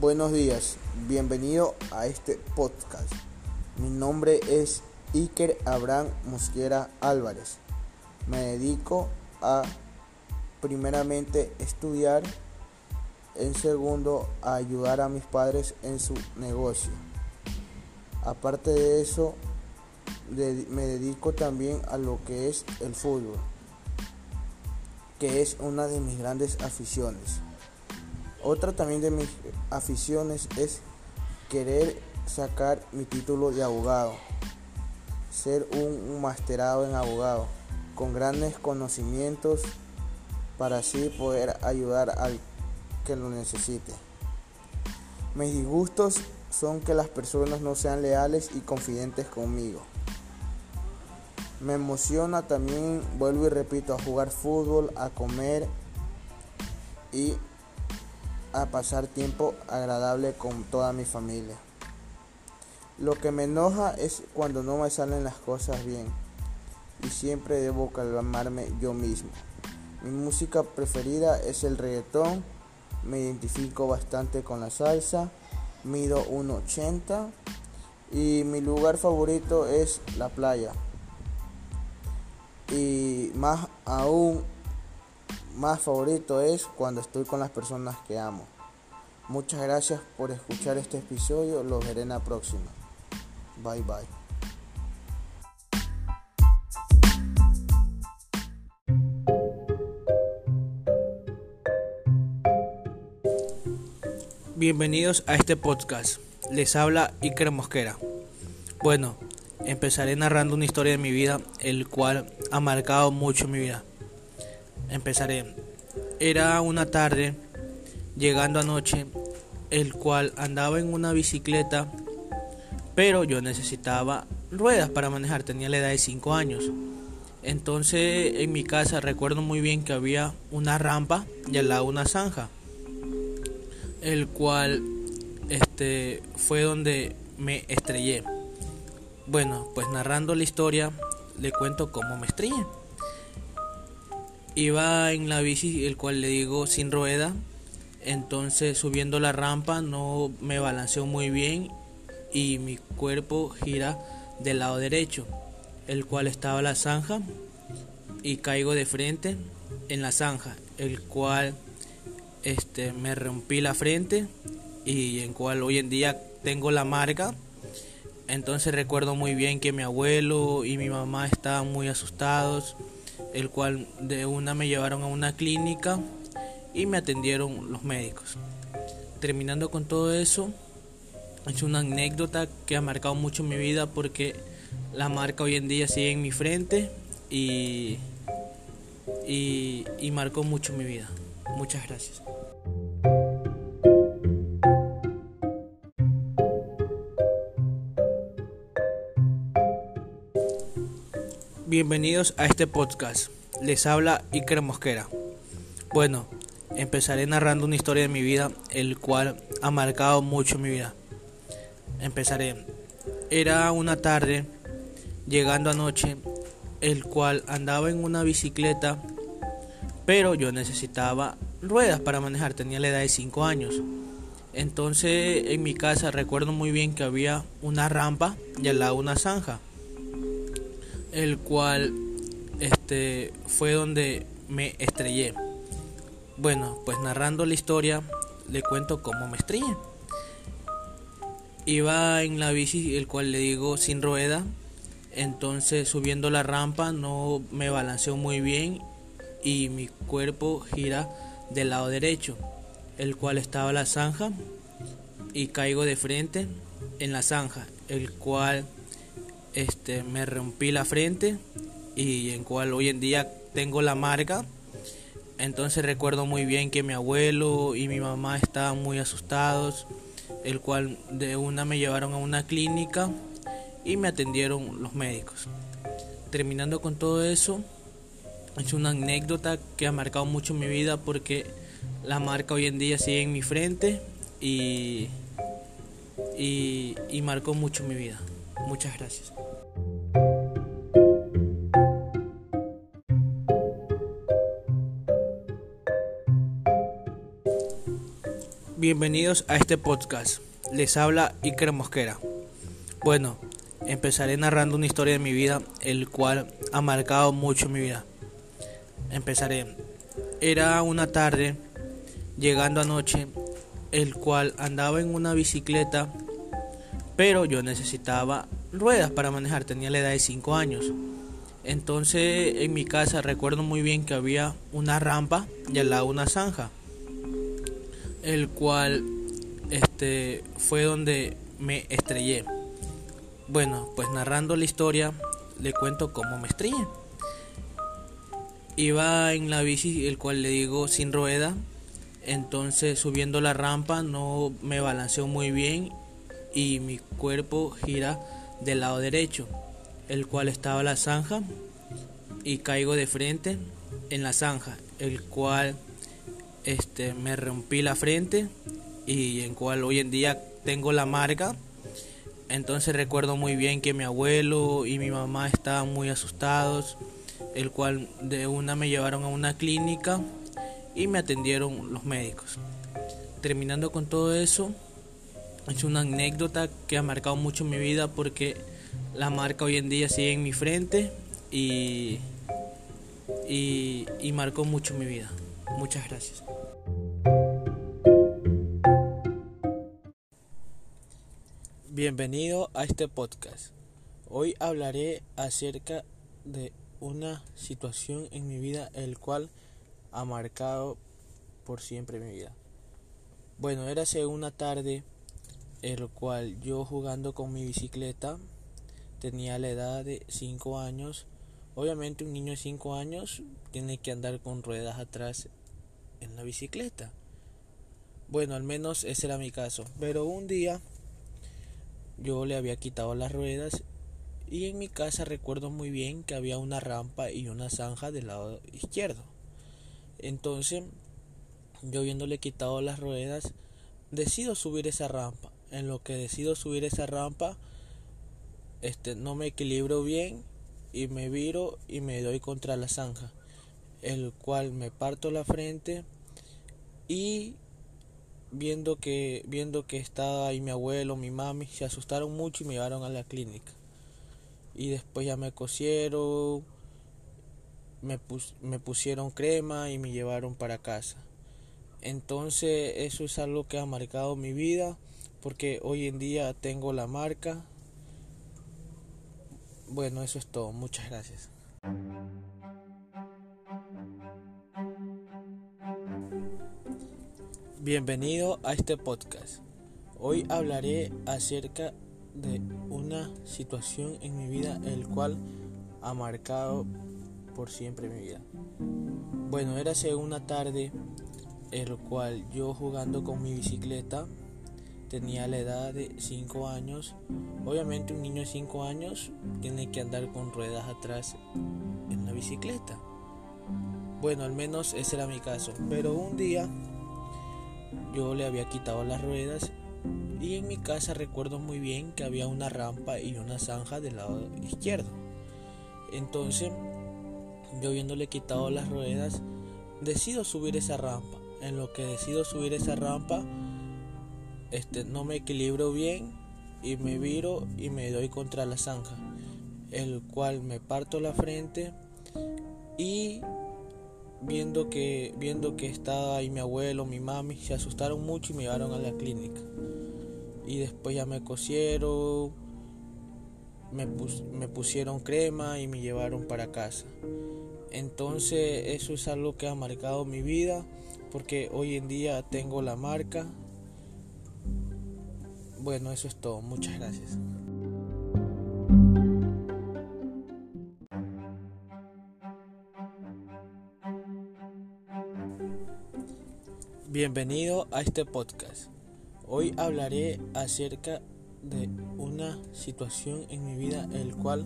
Buenos días, bienvenido a este podcast. Mi nombre es Iker Abraham Mosquera Álvarez. Me dedico a primeramente estudiar, en segundo a ayudar a mis padres en su negocio. Aparte de eso, me dedico también a lo que es el fútbol, que es una de mis grandes aficiones. Otra también de mis aficiones es querer sacar mi título de abogado, ser un masterado en abogado, con grandes conocimientos para así poder ayudar al que lo necesite. Mis disgustos son que las personas no sean leales y confidentes conmigo. Me emociona también, vuelvo y repito, a jugar fútbol, a comer y a pasar tiempo agradable con toda mi familia. Lo que me enoja es cuando no me salen las cosas bien y siempre debo calmarme yo mismo. Mi música preferida es el reggaetón, me identifico bastante con la salsa, mido 1,80 y mi lugar favorito es la playa. Y más aún más favorito es cuando estoy con las personas que amo. Muchas gracias por escuchar este episodio, los veré en la próxima. Bye bye. Bienvenidos a este podcast. Les habla Iker Mosquera. Bueno, empezaré narrando una historia de mi vida, el cual ha marcado mucho mi vida. Empezaré. Era una tarde, llegando anoche, el cual andaba en una bicicleta, pero yo necesitaba ruedas para manejar, tenía la edad de 5 años. Entonces en mi casa recuerdo muy bien que había una rampa y al lado una zanja, el cual este fue donde me estrellé. Bueno, pues narrando la historia le cuento cómo me estrellé. Iba en la bici, el cual le digo sin rueda. Entonces subiendo la rampa no me balanceo muy bien y mi cuerpo gira del lado derecho, el cual estaba la zanja y caigo de frente en la zanja, el cual este me rompí la frente y en cual hoy en día tengo la marca. Entonces recuerdo muy bien que mi abuelo y mi mamá estaban muy asustados el cual de una me llevaron a una clínica y me atendieron los médicos. Terminando con todo eso, es una anécdota que ha marcado mucho mi vida porque la marca hoy en día sigue en mi frente y, y, y marcó mucho mi vida. Muchas gracias. Bienvenidos a este podcast. Les habla Iker Mosquera. Bueno, empezaré narrando una historia de mi vida, el cual ha marcado mucho mi vida. Empezaré. Era una tarde, llegando anoche, el cual andaba en una bicicleta, pero yo necesitaba ruedas para manejar, tenía la edad de 5 años. Entonces en mi casa recuerdo muy bien que había una rampa y al lado una zanja el cual este fue donde me estrellé. Bueno, pues narrando la historia le cuento cómo me estrellé. Iba en la bici, el cual le digo sin rueda, entonces subiendo la rampa no me balanceo muy bien y mi cuerpo gira del lado derecho, el cual estaba la zanja y caigo de frente en la zanja, el cual este, me rompí la frente y en cual hoy en día tengo la marca. Entonces recuerdo muy bien que mi abuelo y mi mamá estaban muy asustados, el cual de una me llevaron a una clínica y me atendieron los médicos. Terminando con todo eso, es una anécdota que ha marcado mucho mi vida porque la marca hoy en día sigue en mi frente y, y, y marcó mucho mi vida. Muchas gracias. Bienvenidos a este podcast. Les habla Iker Mosquera. Bueno, empezaré narrando una historia de mi vida, el cual ha marcado mucho mi vida. Empezaré. Era una tarde, llegando anoche, el cual andaba en una bicicleta, pero yo necesitaba ruedas para manejar, tenía la edad de 5 años. Entonces en mi casa recuerdo muy bien que había una rampa y al lado una zanja, el cual este fue donde me estrellé. Bueno, pues narrando la historia le cuento cómo me estrellé. Iba en la bici, el cual le digo sin rueda, entonces subiendo la rampa no me balanceo muy bien y mi cuerpo gira del lado derecho el cual estaba la zanja y caigo de frente en la zanja, el cual este me rompí la frente y en cual hoy en día tengo la marca. Entonces recuerdo muy bien que mi abuelo y mi mamá estaban muy asustados, el cual de una me llevaron a una clínica y me atendieron los médicos. Terminando con todo eso, es una anécdota que ha marcado mucho mi vida porque la marca hoy en día sigue en mi frente y, y, y marcó mucho mi vida. Muchas gracias. Bienvenido a este podcast. Hoy hablaré acerca de una situación en mi vida el cual ha marcado por siempre mi vida. Bueno, era una tarde el cual yo jugando con mi bicicleta tenía la edad de 5 años. Obviamente un niño de 5 años tiene que andar con ruedas atrás en la bicicleta. Bueno, al menos ese era mi caso. Pero un día yo le había quitado las ruedas y en mi casa recuerdo muy bien que había una rampa y una zanja del lado izquierdo. Entonces, yo viéndole quitado las ruedas, decido subir esa rampa. En lo que decido subir esa rampa, este, no me equilibro bien y me viro y me doy contra la zanja, el cual me parto la frente y viendo que viendo que estaba ahí mi abuelo, mi mami, se asustaron mucho y me llevaron a la clínica. Y después ya me cosieron, me, me pusieron crema y me llevaron para casa. Entonces eso es algo que ha marcado mi vida porque hoy en día tengo la marca bueno, eso es todo. Muchas gracias. Bienvenido a este podcast. Hoy hablaré acerca de una situación en mi vida el cual ha marcado por siempre mi vida. Bueno, era una tarde el cual yo jugando con mi bicicleta tenía la edad de 5 años. Obviamente un niño de 5 años tiene que andar con ruedas atrás en la bicicleta. Bueno, al menos ese era mi caso. Pero un día yo le había quitado las ruedas y en mi casa recuerdo muy bien que había una rampa y una zanja del lado izquierdo. Entonces, yo viéndole quitado las ruedas, decido subir esa rampa. En lo que decido subir esa rampa, este, no me equilibro bien y me viro y me doy contra la zanja, el cual me parto la frente y viendo que viendo que estaba ahí mi abuelo, mi mami, se asustaron mucho y me llevaron a la clínica. Y después ya me cosieron, me, me pusieron crema y me llevaron para casa. Entonces eso es algo que ha marcado mi vida porque hoy en día tengo la marca bueno, eso es todo. Muchas gracias. Bienvenido a este podcast. Hoy hablaré acerca de una situación en mi vida el cual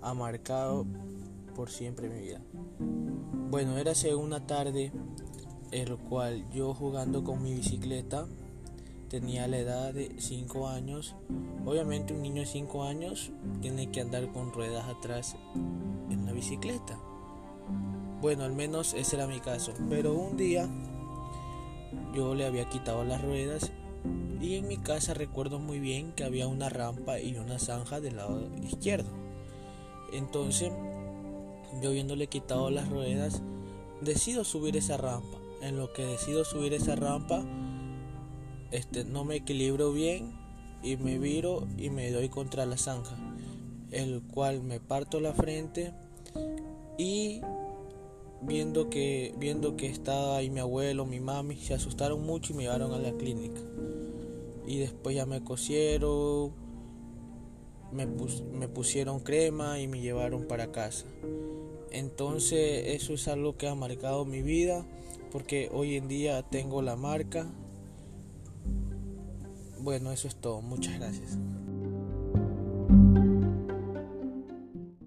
ha marcado por siempre mi vida. Bueno, era una tarde el cual yo jugando con mi bicicleta tenía la edad de 5 años. Obviamente un niño de 5 años tiene que andar con ruedas atrás en la bicicleta. Bueno, al menos ese era mi caso. Pero un día yo le había quitado las ruedas y en mi casa recuerdo muy bien que había una rampa y una zanja del lado izquierdo. Entonces, yo viéndole quitado las ruedas, decido subir esa rampa. En lo que decido subir esa rampa, este, no me equilibro bien y me viro y me doy contra la zanja, el cual me parto la frente y viendo que viendo que estaba ahí mi abuelo, mi mami, se asustaron mucho y me llevaron a la clínica. Y después ya me cosieron, me, me pusieron crema y me llevaron para casa. Entonces eso es algo que ha marcado mi vida porque hoy en día tengo la marca. Bueno, eso es todo. Muchas gracias.